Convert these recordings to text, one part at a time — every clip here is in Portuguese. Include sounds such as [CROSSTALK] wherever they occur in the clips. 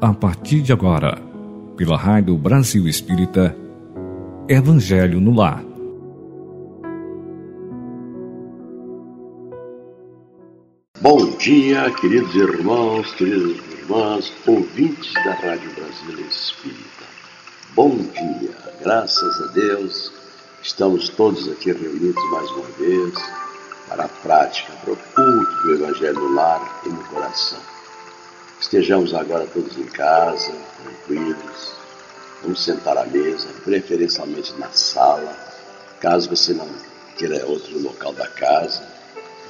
a partir de agora, pela Rádio Brasil Espírita, Evangelho no Lar. Bom dia, queridos irmãos, queridas irmãs, ouvintes da Rádio Brasil Espírita. Bom dia, graças a Deus, estamos todos aqui reunidos mais uma vez para a prática, para o culto do Evangelho no lar e no coração. Estejamos agora todos em casa, tranquilos. Vamos sentar à mesa, preferencialmente na sala, caso você não queira outro local da casa,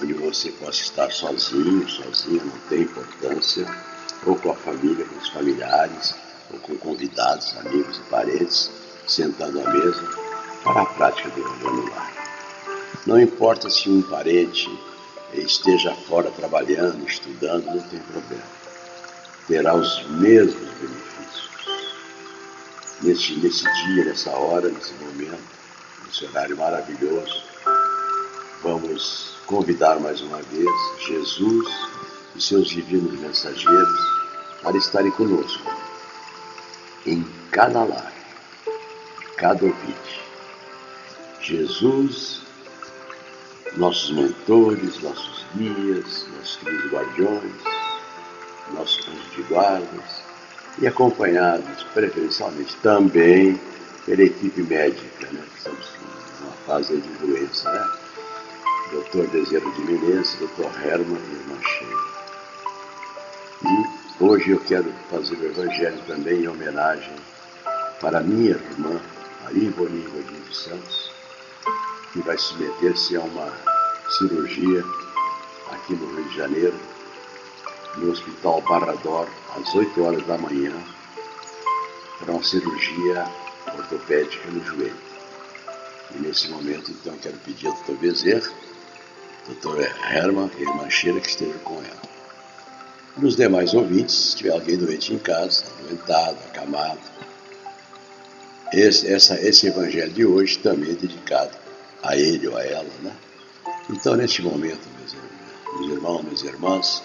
onde você possa estar sozinho, sozinha, não tem importância, ou com a família, com os familiares, ou com convidados, amigos e parentes, sentando à mesa para a prática do Evangelho lar. Não importa se um parente esteja fora trabalhando, estudando, não tem problema terá os mesmos benefícios. Nesse, nesse dia, nessa hora, nesse momento, nesse horário maravilhoso, vamos convidar mais uma vez Jesus e seus divinos mensageiros para estarem conosco em cada lar, cada ouvinte. Jesus, nossos mentores, nossos guias, nossos queridos guardiões, nossos anjos de guardas e acompanhados preferencialmente também pela equipe médica, né? Estamos numa fase de doença, né? Doutor Dezeiro de Menezes, doutor Herman e irmã Sheila. E hoje eu quero fazer o evangelho também em homenagem para minha irmã, a Ivone Godinho dos Santos, que vai submeter-se a uma cirurgia aqui no Rio de Janeiro, no Hospital Barrador às 8 horas da manhã para uma cirurgia ortopédica no joelho. E nesse momento, então, quero pedir ao Dr. Bezerra, Dr. Herman e irmã Sheila que estejam com ela. E os demais ouvintes, se tiver alguém doente em casa, adoentado, acamado, esse, essa, esse evangelho de hoje também é dedicado a ele ou a ela, né? Então, neste momento, meus, meus irmãos, minhas irmãs,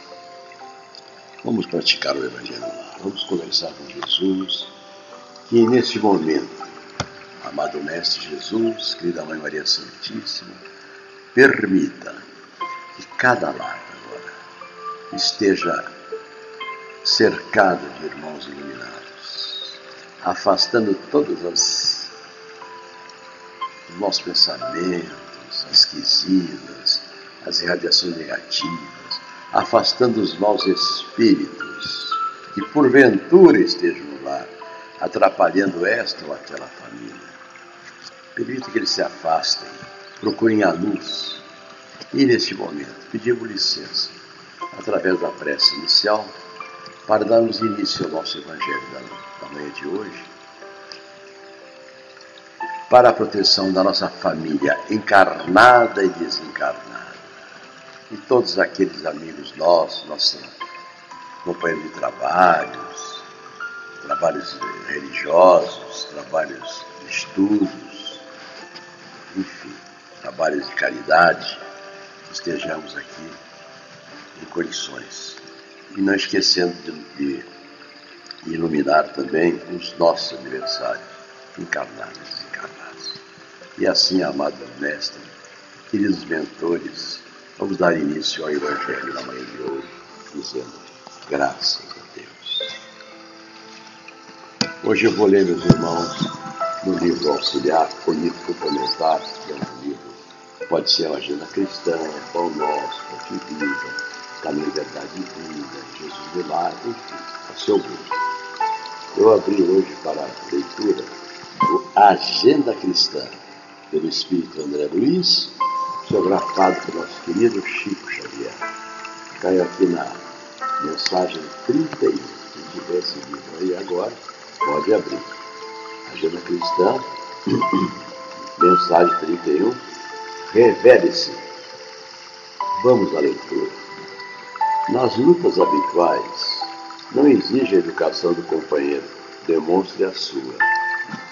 Vamos praticar o Evangelho lá. Vamos conversar com Jesus. E neste momento, amado Mestre Jesus, querida Mãe Maria Santíssima, permita que cada lar agora esteja cercado de irmãos iluminados, afastando todas as os nossos pensamentos, as quisidas, as irradiações negativas afastando os maus espíritos que porventura estejam lar, atrapalhando esta ou aquela família. Permita que eles se afastem, procurem a luz. E neste momento, pedimos licença, através da prece inicial, para darmos início ao nosso Evangelho da, da manhã de hoje, para a proteção da nossa família encarnada e desencarnada e todos aqueles amigos nossos, nossos companheiros de trabalhos, trabalhos religiosos, trabalhos de estudos, enfim, trabalhos de caridade, estejamos aqui em condições. E não esquecendo de, de iluminar também os nossos aniversários, encarnados e desencarnados. E assim, amado mestre, queridos mentores, Vamos dar início ao Evangelho na manhã de hoje, dizendo graças a Deus. Hoje eu vou ler, meus irmãos, no livro auxiliar, o livro complementar, que é um livro, pode ser a agenda cristã, pão nosso, pão de vida, caminho, verdade e vida, Jesus de lá, enfim, a seu gosto. Eu abri hoje para a leitura o Agenda Cristã, pelo Espírito André Luiz, psicografado pelo nosso querido Chico Xavier. Caiu aqui na mensagem 31. Quem tiver esse livro aí agora, pode abrir. Agenda Cristã, [COUGHS] mensagem 31. Revele-se. Vamos à leitura. Nas lutas habituais, não exige a educação do companheiro, demonstre a sua.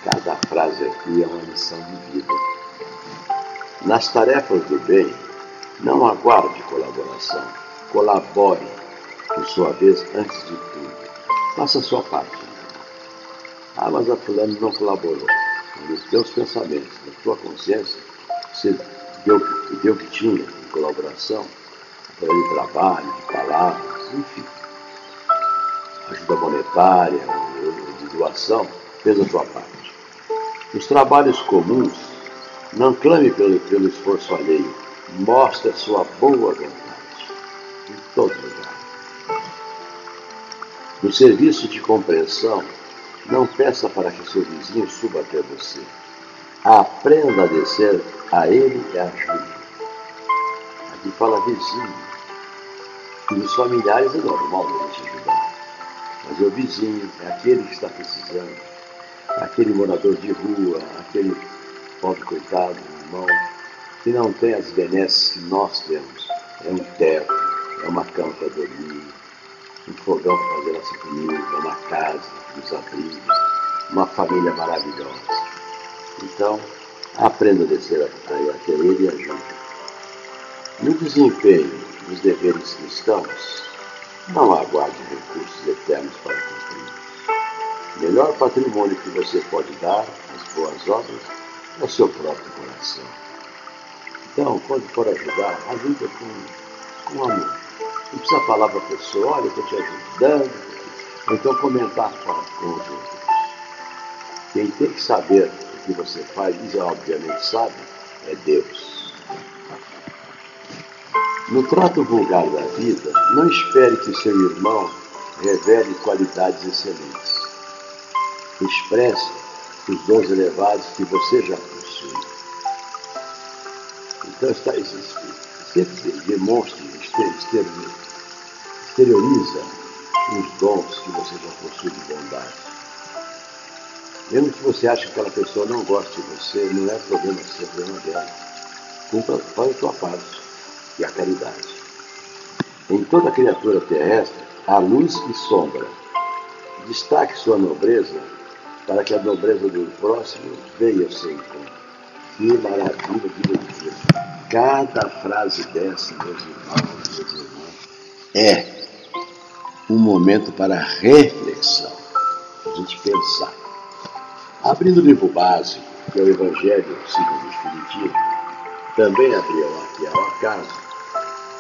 Cada frase aqui é uma lição de vida nas tarefas do bem, não aguarde colaboração. Colabore, por sua vez, antes de tudo. Faça a sua parte. Ah, mas a fulano não colaborou. Nos teus pensamentos, na tua consciência, você deu, deu o que tinha de colaboração, através de trabalho, de palavras, enfim. Ajuda monetária, de doação, fez a sua parte. Nos trabalhos comuns, não clame pelo, pelo esforço alheio, mostre a sua boa vontade em todo lugar. No serviço de compreensão, não peça para que seu vizinho suba até você. Aprenda a descer a ele e ajude. Aqui fala vizinho. E os familiares é normal a gente ajudar. Mas é o vizinho, é aquele que está precisando, é aquele morador de rua, aquele pobre coitado, irmão, que não tem as benesses que nós temos. É um teto, é uma cama para dormir, um fogão para fazer nossa comida, uma casa nos abriga, uma família maravilhosa. Então, aprenda a descer até ele e ajude. No desempenho dos deveres cristãos, não aguarde recursos eternos para cumprir. O melhor patrimônio que você pode dar às boas obras é o seu próprio coração. Então, quando for ajudar, ajuda com, com amor. Não precisa falar para a pessoa, olha, estou te ajudando, ou então comentar com os outros. Quem tem que saber o que você faz, e obviamente sabe, é Deus. No trato vulgar da vida, não espere que seu irmão revele qualidades excelentes. Expresse os dons elevados que você já Então, está, sempre demonstre, exterioriza os dons que você já possui de bondade. Mesmo que você ache que aquela pessoa não goste de você, não é problema seu, é problema dela. Cumpra, a sua parte, e a caridade. Em toda criatura terrestre há luz e sombra. Destaque sua nobreza para que a nobreza do próximo venha ao seu encontro. Que maravilha leitura. Cada frase dessa, meus irmãos, meus irmãos, é um momento para reflexão, a gente pensar. Abrindo o livro básico, que é o Evangelho segundo o Espiritismo, também abriu aqui ao acaso,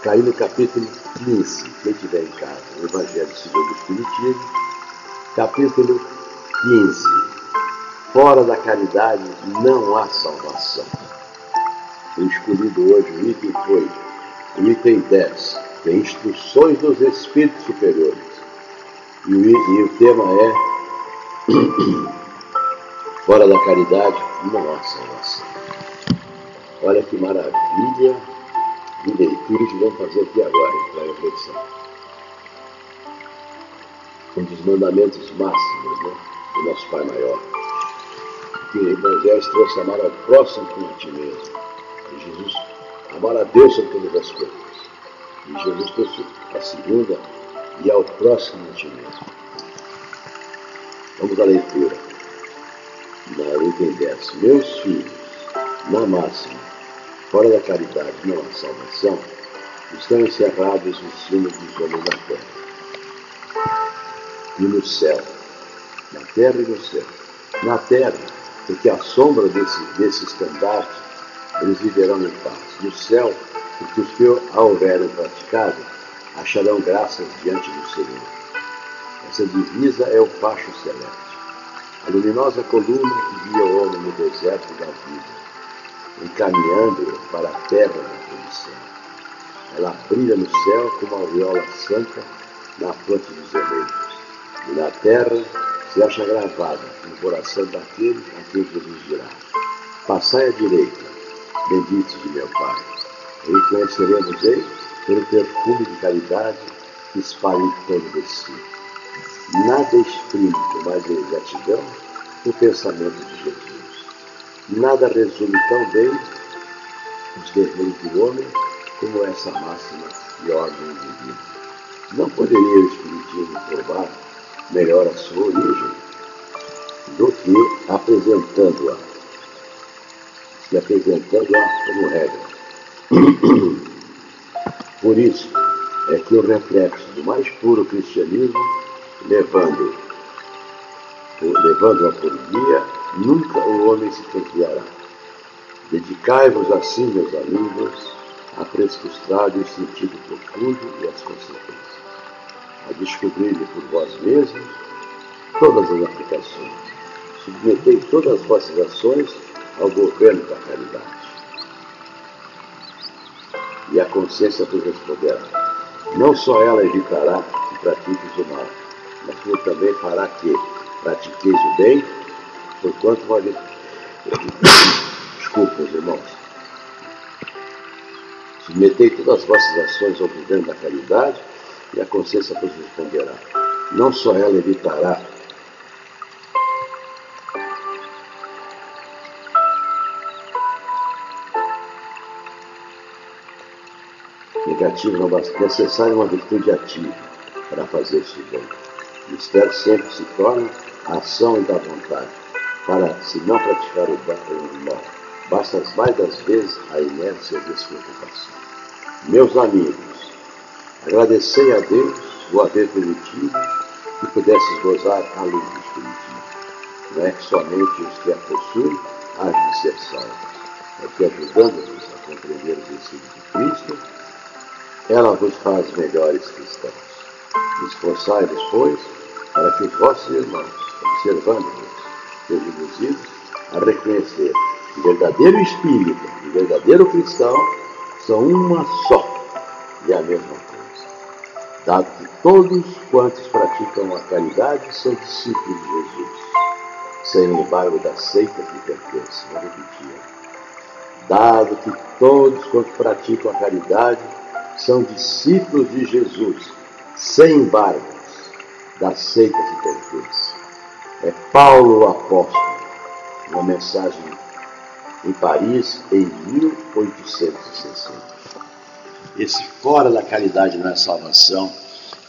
caiu no capítulo 15, quem tiver em casa, o Evangelho segundo o Espiritismo, capítulo 15. Fora da caridade não há salvação. O escolhido hoje, o item foi o item 10, tem instruções dos espíritos superiores. E o, e o tema é [COUGHS] Fora da caridade não há salvação. Olha que maravilha de leitura que vamos fazer aqui agora, para a reflexão. Um dos mandamentos máximos né, do nosso Pai Maior. Que o Evangelho trouxe amar ao próximo como a ti mesmo. E Jesus, amar a Deus sobre todas as coisas. E Jesus trouxe a segunda e ao próximo a ti mesmo. Vamos à leitura. Na item 10. Meus filhos, na máxima, fora da caridade não há salvação, estão encerrados no sino dos homens da terra. E no céu. Na terra e no céu. Na terra, porque a sombra desse, desse estandarte, eles viverão em paz. No céu, porque os que a houverem praticado acharão graças diante do Senhor. Essa divisa é o facho celeste, a luminosa coluna que guia o homem no deserto da vida, encaminhando-o para a terra da condição. Ela brilha no céu como a viola santa na fonte dos eleitos, e na terra se acha gravada no coração daquele a quem Jesus dirá: Passai à direita, benditos de meu Pai e conheceremos ele pelo perfume de caridade que espalha torno de si. Nada exprime com mais gratidão o pensamento de Jesus. Nada resume tão bem os deveres do homem como essa máxima de ordem divina. Não poderia o Espiritismo provar melhor a sua origem do que apresentando-a, se apresentando-a como regra. [CLEARS THROAT] Por isso é que o reflexo do mais puro cristianismo levando levando-a por guia, nunca o homem se desviará. Dedicai-vos assim, meus amigos, a prescrustar o sentido profundo e as consequências, a descobrir-lhe por vós mesmos todas as aplicações. Submetei todas as vossas ações ao governo da caridade. E a consciência vos responderá. Não só ela evitará que pratiques o mal, mas como também fará que pratiqueis o bem, porquanto vale. [COUGHS] Desculpa, irmãos. Submetei todas as vossas ações ao governo da caridade e a consciência vos responderá. Não só ela evitará negativo não basta. Necessária uma virtude ativa para fazer isso bem. O mistério sempre se torna a ação da vontade, para, se não praticar o mal, basta mais das vezes a inércia e a despreocupação. Meus amigos, agradecei a Deus o haver permitido que pudesses gozar a luz do Espiritismo. Não é que somente os que a possuem há de ser salvos, é que ajudando-vos a compreender os ensinos de Cristo, ela vos faz melhores cristãos. Esforçai-vos, pois, para que os vossos irmãos observando-nos, sejam induzidos a reconhecer que o verdadeiro espírito e o verdadeiro cristão são uma só e a mesma Dado que todos quantos praticam a caridade são discípulos de Jesus, sem embargo da seita que pertence. Vou repetir. Dado que todos quantos praticam a caridade são discípulos de Jesus, sem embargos da seita que pertence é Paulo o Apóstolo, uma mensagem em Paris em 1860. Esse fora da caridade não é salvação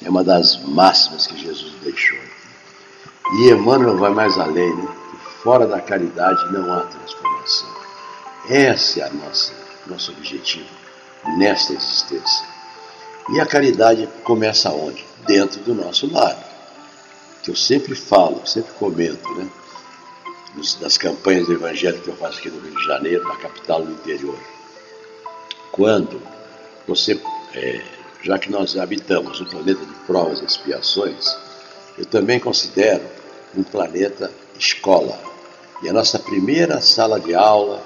é uma das máximas que Jesus deixou. E Emmanuel vai mais além, né? fora da caridade não há transformação. Esse é a nossa, nosso objetivo nesta existência. E a caridade começa onde? Dentro do nosso lar que eu sempre falo, sempre comento, né? Das campanhas do Evangelho que eu faço aqui no Rio de Janeiro, na capital do interior. Quando você, é, já que nós habitamos um planeta de provas e expiações, eu também considero um planeta escola. E a nossa primeira sala de aula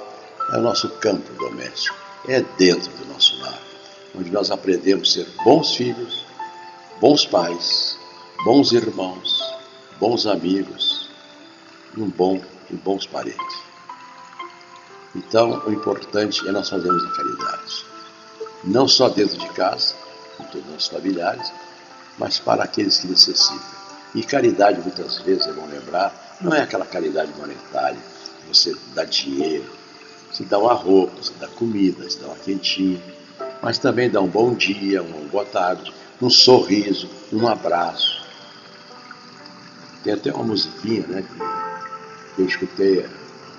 é o nosso campo doméstico, é dentro do nosso lar, onde nós aprendemos a ser bons filhos, bons pais, bons irmãos, bons amigos e, um bom, e bons parentes. Então, o importante é nós fazermos a caridade. Não só dentro de casa, com todos os familiares, mas para aqueles que necessitam. E caridade, muitas vezes, é bom lembrar, não é aquela caridade monetária, você dá dinheiro, você dá uma roupa, você dá comida, você dá uma quentinha, mas também dá um bom dia, uma boa tarde, um sorriso, um abraço. Tem até uma musiquinha, né? Que eu escutei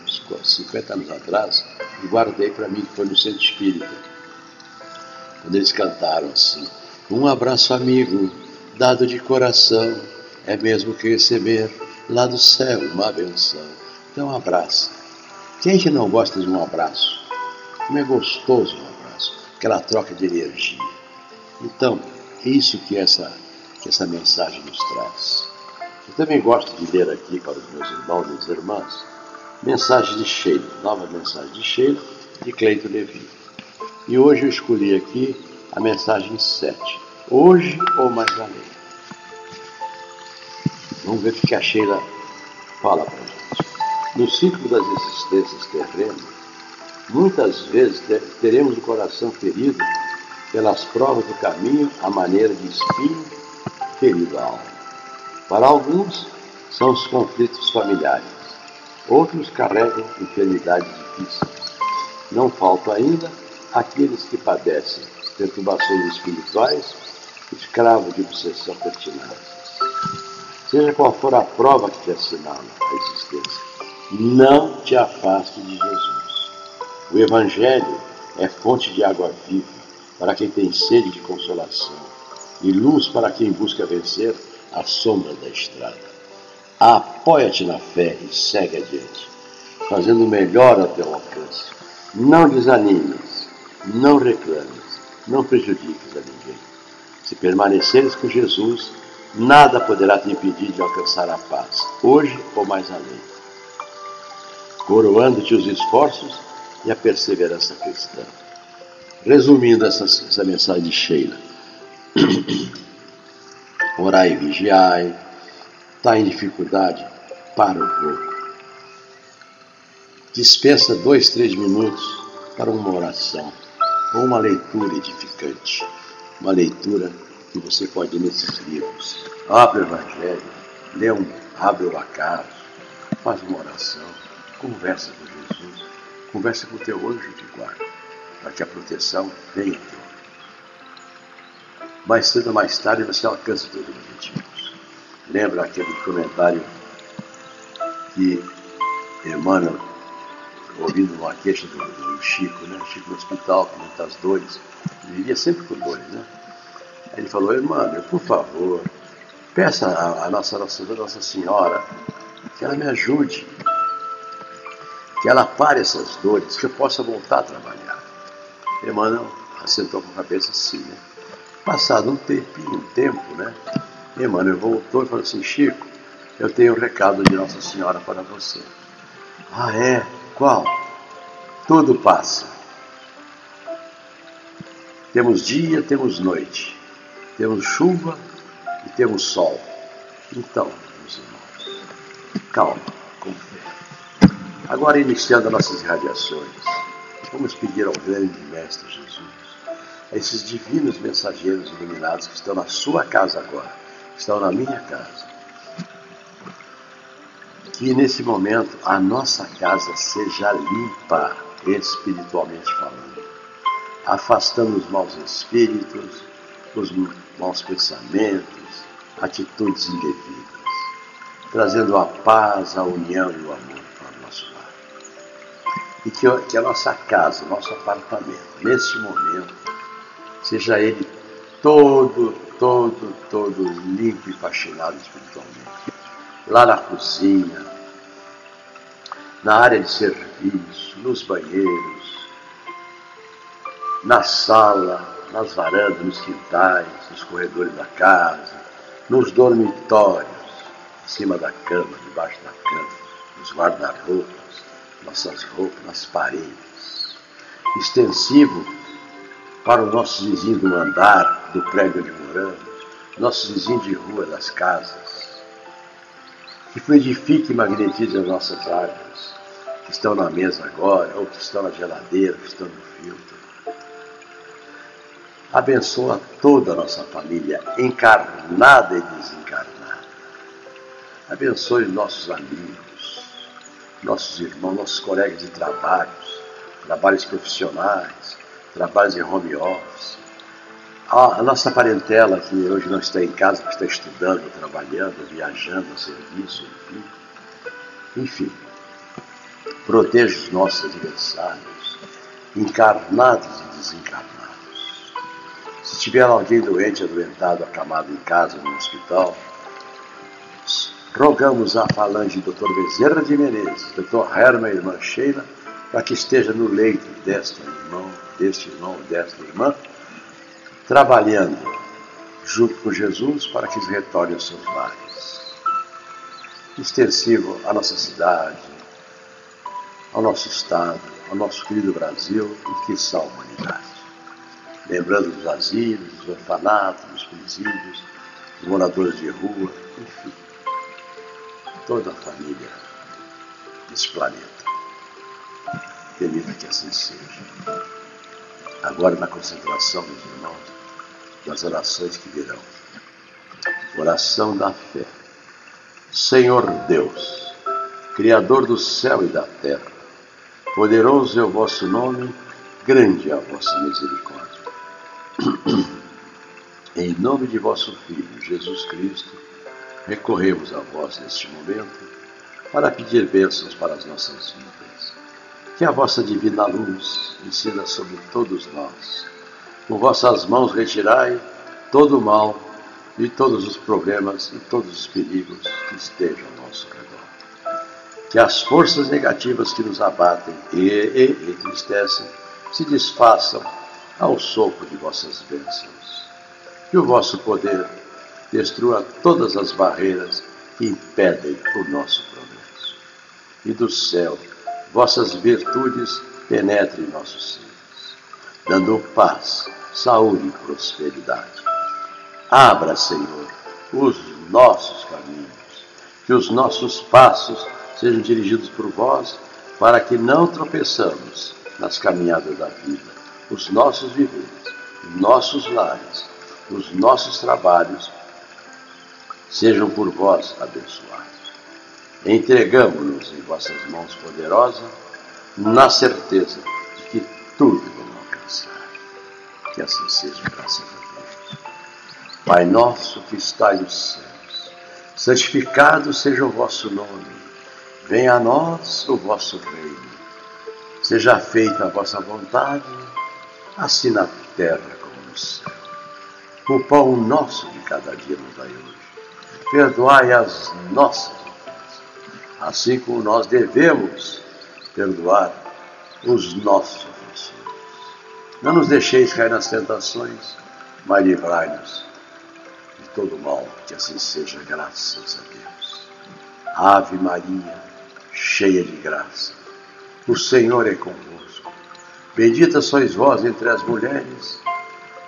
uns 50 anos atrás e guardei para mim, que foi no Centro Espírita. Quando eles cantaram assim: Um abraço amigo, dado de coração, é mesmo que receber lá do céu uma benção. Então, um abraço. Quem que não gosta de um abraço? Como é gostoso um abraço, aquela troca de energia. Então, é isso que essa, que essa mensagem nos traz. Eu também gosto de ler aqui para os meus irmãos e irmãs mensagem de Sheila, nova mensagem de Sheila, de Cleito Levi. E hoje eu escolhi aqui a mensagem 7. Hoje ou mais além. Vamos ver o que a Sheila fala para gente. No ciclo das existências terrenas, muitas vezes teremos o coração ferido pelas provas do caminho à maneira de espinho ferido a alma. Para alguns, são os conflitos familiares. Outros carregam enfermidades difíceis. Não faltam ainda aqueles que padecem perturbações espirituais, escravos de obsessão pertinaz. Seja qual for a prova que te assinala a existência, não te afaste de Jesus. O Evangelho é fonte de água viva para quem tem sede de consolação e luz para quem busca vencer à sombra da estrada. Apoia-te na fé e segue adiante, fazendo melhor ao teu alcance. Não desanimes, não reclames, não prejudiques a ninguém. Se permaneceres com Jesus, nada poderá te impedir de alcançar a paz, hoje ou mais além. Coroando-te os esforços e a perseverança cristã. Resumindo essa, essa mensagem de Sheila. [COUGHS] Orai e vigiai. Está em dificuldade? Para um pouco. Dispensa dois, três minutos para uma oração ou uma leitura edificante. Uma leitura que você pode ir nesses livros. Abre o Evangelho, lê um, abre o acaso, faz uma oração, conversa com Jesus, conversa com o teu anjo de guarda para que a proteção venha. Mais cedo ou mais tarde você alcança os objetivos. Lembra aquele comentário que Emmanuel, ouvindo uma queixa do, do Chico, né? Chico no hospital, com muitas dores, ele vivia sempre com dores, né? Ele falou, Emmanuel, por favor, peça a, a nossa, nossa, nossa Senhora que ela me ajude, que ela pare essas dores, que eu possa voltar a trabalhar. Emmanuel assentou com a cabeça assim, né? Passado um tempinho, um tempo, né? Emmanuel voltou e falou assim, Chico, eu tenho um recado de Nossa Senhora para você. Ah, é? Qual? Tudo passa. Temos dia, temos noite. Temos chuva e temos sol. Então, meus irmãos, calma, com fé. Agora iniciando nossas irradiações. Vamos pedir ao grande Mestre Jesus, a esses divinos mensageiros iluminados que estão na sua casa agora, que estão na minha casa, que nesse momento a nossa casa seja limpa, espiritualmente falando, afastando os maus espíritos, os maus pensamentos, atitudes indevidas, trazendo a paz, a união e o amor e que, que a nossa casa, nosso apartamento, nesse momento, seja ele todo, todo, todo limpo e faxinado espiritualmente. Lá na cozinha, na área de serviço, nos banheiros, na sala, nas varandas, nos quintais, nos corredores da casa, nos dormitórios, em cima da cama, debaixo da cama, nos guarda-roupas nossas roupas nas paredes, extensivo para os nossos vizinhos do andar, do prédio onde moramos, nossos vizinhos de rua, das casas, que fluidifique e magnetize as nossas árvores, que estão na mesa agora, ou que estão na geladeira, que estão no filtro. Abençoa toda a nossa família, encarnada e desencarnada. Abençoe nossos amigos nossos irmãos, nossos colegas de trabalhos, trabalhos profissionais, trabalhos em home office. A, nossa parentela que hoje não está em casa, que está estudando, trabalhando, viajando serviço, enfim. Enfim, proteja os nossos adversários, encarnados e desencarnados. Se tiver alguém doente, adoentado, acamado em casa, no hospital, rogamos à falange Dr. Bezerra de Menezes, Dr. Herman e irmã Sheila, para que esteja no leito desta irmão, deste irmão, desta irmã, trabalhando junto com Jesus para que eles retornem aos seus lares. Extensivo à nossa cidade, ao nosso Estado, ao nosso querido Brasil e que são a humanidade. Lembrando dos asilos, dos orfanatos, dos presídios, dos moradores de rua, enfim toda a família desse planeta. Permita que assim seja. Agora, na concentração, meus irmãos, das orações que virão. Oração da fé. Senhor Deus, Criador do céu e da terra, poderoso é o vosso nome, grande é a vossa misericórdia. [CLEARS THROAT] em nome de vosso Filho, Jesus Cristo, recorremos a vós neste momento para pedir bênçãos para as nossas vidas. Que a vossa divina luz ensina sobre todos nós. Com vossas mãos retirai todo o mal de todos os problemas e todos os perigos que estejam ao nosso redor. Que as forças negativas que nos abatem e, e entristecem se desfaçam ao sopro de vossas bênçãos. Que o vosso poder destrua todas as barreiras que impedem o nosso progresso. E do céu, vossas virtudes penetrem em nossos seres, dando paz, saúde e prosperidade. Abra, Senhor, os nossos caminhos, que os nossos passos sejam dirigidos por vós, para que não tropeçamos nas caminhadas da vida, os nossos viveres, os nossos lares, os nossos trabalhos sejam por vós abençoados. Entregamos-nos em vossas mãos poderosas, na certeza de que tudo. Que assim seja, graças a Deus. Pai nosso que estais nos céus, santificado seja o vosso nome. Venha a nós o vosso reino. Seja feita a vossa vontade, assim na terra como no céu. O pão nosso de cada dia nos dai hoje perdoai as nossas ofensas, assim como nós devemos perdoar os nossos. Não nos deixeis cair nas tentações, mas livrai-nos de todo mal, que assim seja, graças a Deus. Ave Maria, cheia de graça, o Senhor é convosco. Bendita sois vós entre as mulheres,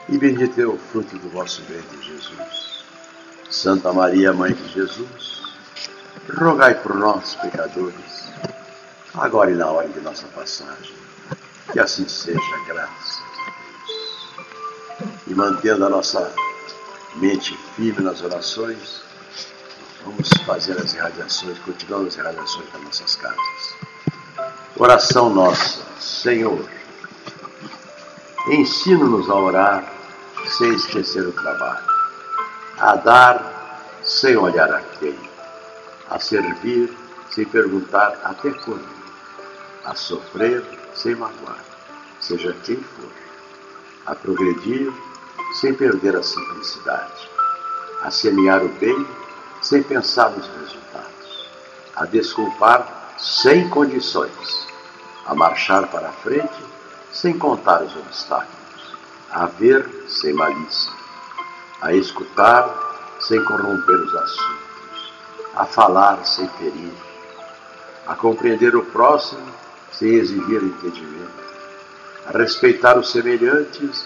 e bendito é o fruto do vosso ventre, Jesus. Santa Maria, Mãe de Jesus, rogai por nós, pecadores, agora e na hora de nossa passagem. Que assim seja, graças a Deus. E mantendo a nossa mente firme nas orações, vamos fazer as irradiações, continuando as irradiações das nossas casas. Oração nossa, Senhor, ensina-nos a orar sem esquecer o trabalho a dar sem olhar a quem, a servir sem perguntar até quando, a sofrer sem magoar, seja quem for, a progredir sem perder a simplicidade, a semear o bem sem pensar nos resultados, a desculpar sem condições, a marchar para a frente sem contar os obstáculos, a ver sem malícia a escutar sem corromper os assuntos, a falar sem ferir, a compreender o próximo sem exigir entendimento, a respeitar os semelhantes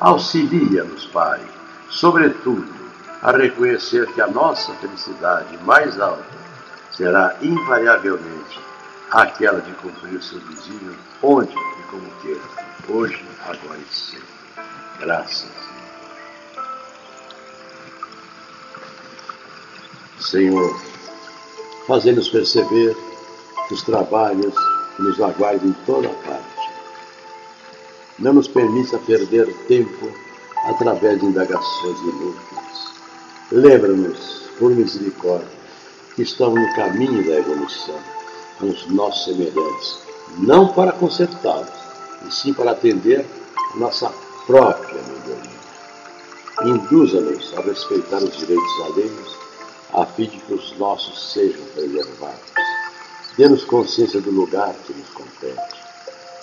Auxilia-nos, Pai, sobretudo, a reconhecer que a nossa felicidade mais alta será invariavelmente aquela de cumprir o seu vizinho onde e como queira, hoje, agora e sempre. Graças Senhor, fazendo-nos perceber os trabalhos que nos aguardam em toda parte. Não nos permita perder tempo através de indagações inúteis. Lembra-nos, por misericórdia, que estamos no caminho da evolução com os nossos semelhantes, não para consertá-los, e sim para atender a nossa própria melhoria. Induza-nos a respeitar os direitos alheios a fim de que os nossos sejam preservados. Dê-nos consciência do lugar que nos compete,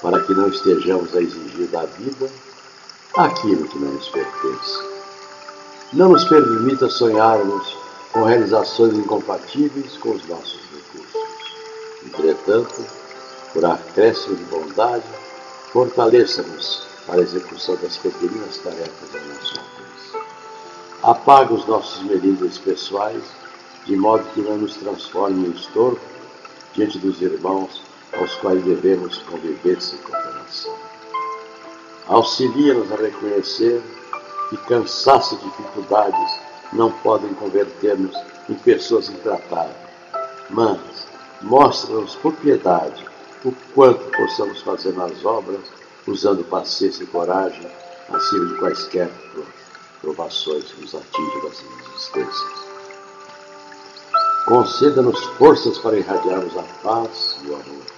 para que não estejamos a exigir da vida aquilo que não nos pertence. Não nos permita sonharmos com realizações incompatíveis com os nossos recursos. Entretanto, por acréscimo de bondade, fortaleça-nos para a execução das pequenas tarefas ao nosso alcance. Apaga os nossos melindres pessoais de modo que não nos transforme em estorvo diante dos irmãos aos quais devemos conviver sem cooperação. Auxilia-nos a reconhecer que cansaço e dificuldades não podem converter-nos em pessoas intratáveis, mas mostra-nos por piedade o quanto possamos fazer nas obras, usando paciência e coragem, acima de quaisquer provações que nos atingem das existências. Conceda-nos forças para irradiarmos a paz e o amor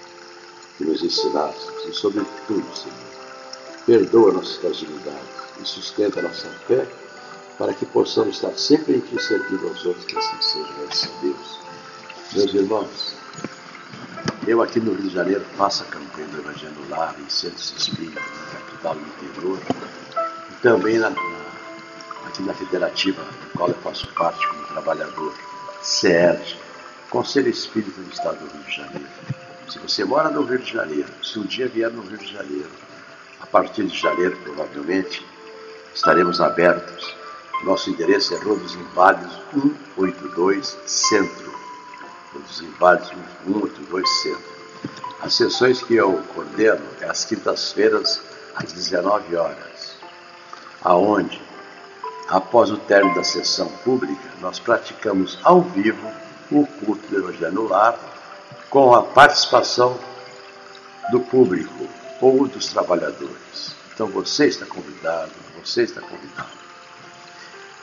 que nos ensinastes, e sobretudo, Senhor, perdoa nossas fragilidades e sustenta nossa fé para que possamos estar sempre em Ti servindo aos outros, que assim seja, graças a Deus. Meus irmãos, eu aqui no Rio de Janeiro faço a campanha do Evangelho Lar, em centros espíritas, na capital do interior, e também na, na, aqui na Federativa, da qual eu faço parte como trabalhador, CERJ, Conselho Espírita do Estado do Rio de Janeiro. Se você mora no Rio de Janeiro, se um dia vier no Rio de Janeiro, a partir de janeiro, provavelmente, estaremos abertos. Nosso endereço é Rua dos Inválidos 182 Centro. Rua dos Inválidos 182 Centro. As sessões que eu coordeno é às quintas-feiras, às 19 horas, aonde, após o término da sessão pública, nós praticamos ao vivo o culto do Evangelho no Lar, com a participação do público ou dos trabalhadores. Então você está convidado, você está convidado.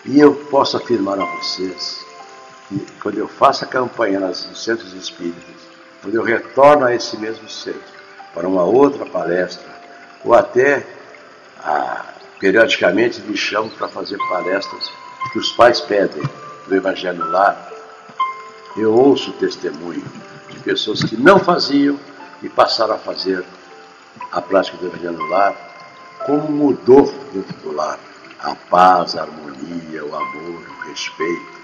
E eu posso afirmar a vocês que quando eu faço a campanha nos centros espíritas, quando eu retorno a esse mesmo centro para uma outra palestra, ou até ah, periodicamente me chamam para fazer palestras que os pais pedem do Evangelho Lar, eu ouço o testemunho pessoas que não faziam e passaram a fazer a prática do Evangelho no lar, como mudou dentro do lar a paz, a harmonia, o amor, o respeito.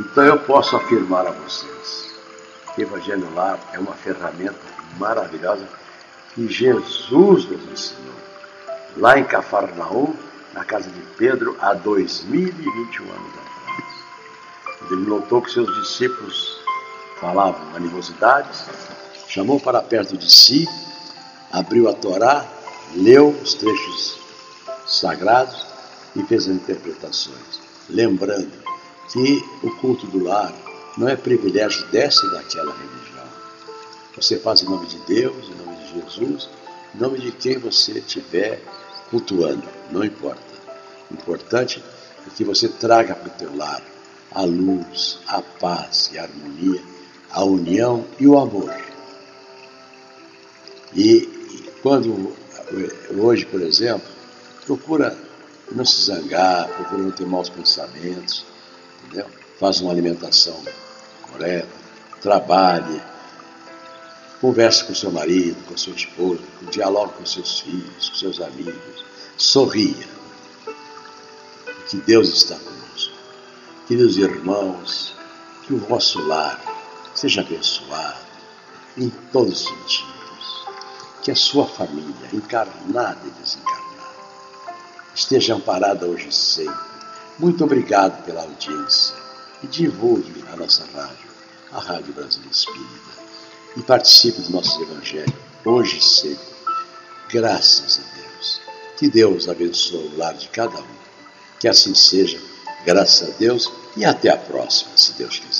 Então eu posso afirmar a vocês que o Evangelho no lar é uma ferramenta maravilhosa que Jesus nos ensinou. Lá em Cafarnaum, na casa de Pedro, há 2021 anos atrás. Ele notou que seus discípulos falavam animosidades, chamou para perto de si, abriu a Torá, leu os trechos sagrados e fez as interpretações, lembrando que o culto do lar não é privilégio dessa e daquela religião. Você faz em nome de Deus, em nome de Jesus, em nome de quem você estiver cultuando, não importa. O importante é que você traga para o teu lar a luz, a paz e a harmonia, a união e o amor. E quando, hoje, por exemplo, procura não se zangar, procura não ter maus pensamentos, entendeu? Faz uma alimentação correta, trabalhe, converse com seu marido, com sua esposa, dialogue com seus filhos, com seus amigos, sorria, que Deus está conosco. Queridos irmãos, que o vosso lar seja abençoado em todos os sentidos que a sua família, encarnada e desencarnada, esteja amparada hoje e sempre. Muito obrigado pela audiência e divulgue a nossa rádio, a Rádio Brasil Espírita, e participe do nosso Evangelho hoje e sempre. Graças a Deus. Que Deus abençoe o lar de cada um. Que assim seja, graças a Deus, e até a próxima, se Deus quiser.